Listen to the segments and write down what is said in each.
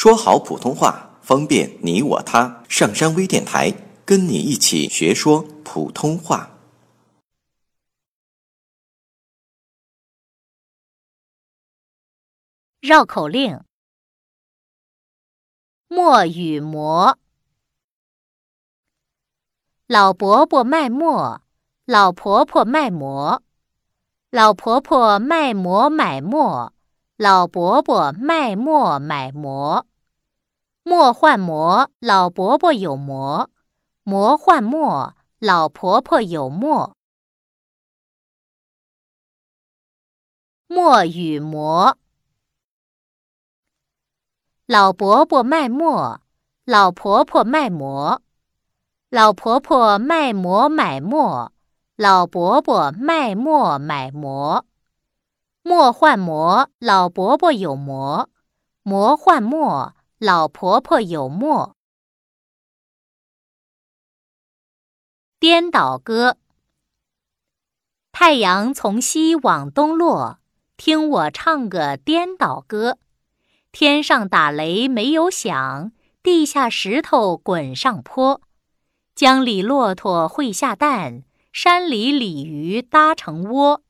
说好普通话，方便你我他。上山微电台跟你一起学说普通话。绕口令：墨与馍。老伯伯卖墨，老婆婆卖馍。老婆婆卖馍买馍，老伯伯卖馍买馍。馍换馍，老伯伯有馍；馍换馍，老婆婆有馍。馍与馍。老伯伯卖馍，老婆婆卖馍。老婆婆卖馍买馍。老伯伯卖馍买馍，馍换馍，老伯伯有馍；馍换馍，老婆婆有馍。颠倒歌。太阳从西往东落，听我唱个颠倒歌。天上打雷没有响，地下石头滚上坡。江里骆驼会下蛋。山里鲤鱼搭成窝，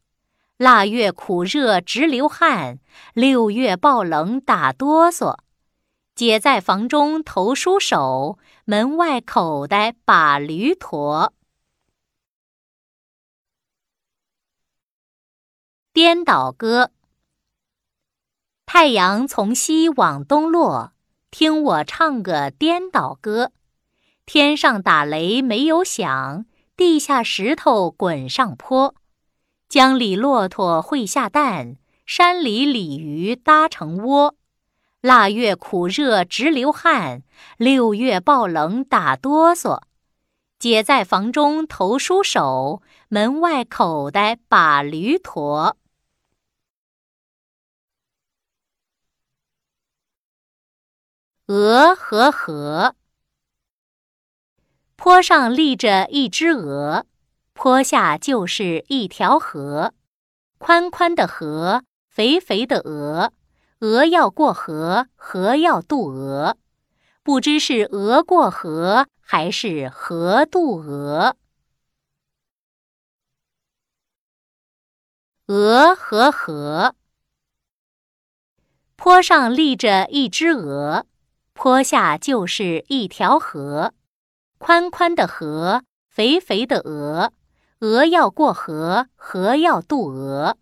腊月苦热直流汗，六月暴冷打哆嗦。姐在房中投书手，门外口袋把驴驮。颠倒歌。太阳从西往东落，听我唱个颠倒歌。天上打雷没有响。地下石头滚上坡，江里骆驼会下蛋，山里鲤鱼搭成窝。腊月苦热直流汗，六月暴冷打哆嗦。姐在房中投书手，门外口袋把驴驮。鹅和河。坡上立着一只鹅，坡下就是一条河，宽宽的河，肥肥的鹅，鹅要过河，河要渡鹅，不知是鹅过河还是河渡鹅。鹅和河，坡上立着一只鹅，坡下就是一条河。宽宽的河，肥肥的鹅，鹅要过河，河要渡鹅，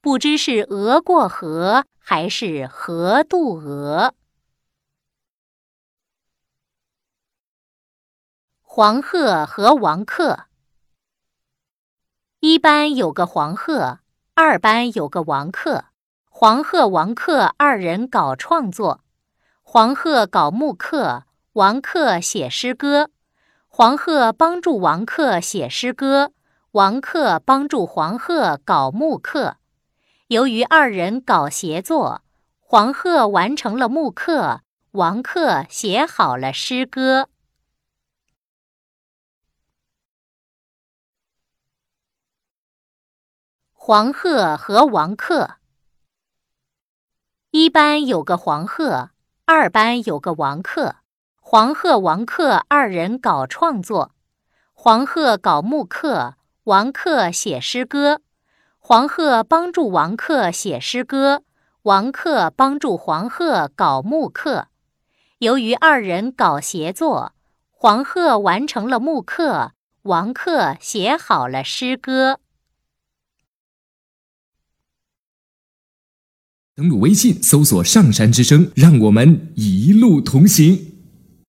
不知是鹅过河还是河渡鹅。黄鹤和王克，一班有个黄鹤，二班有个王克，黄鹤、王克二人搞创作，黄鹤搞木刻，王克写诗歌。黄鹤帮助王克写诗歌，王克帮助黄鹤搞木刻。由于二人搞协作，黄鹤完成了木刻，王克写好了诗歌。黄鹤和王克，一班有个黄鹤，二班有个王克。黄鹤、王克二人搞创作，黄鹤搞木刻，王克写诗歌。黄鹤帮助王克写诗歌，王克帮助黄鹤搞木刻。由于二人搞协作，黄鹤完成了木刻，王克写好了诗歌。登录微信，搜索“上山之声”，让我们一路同行。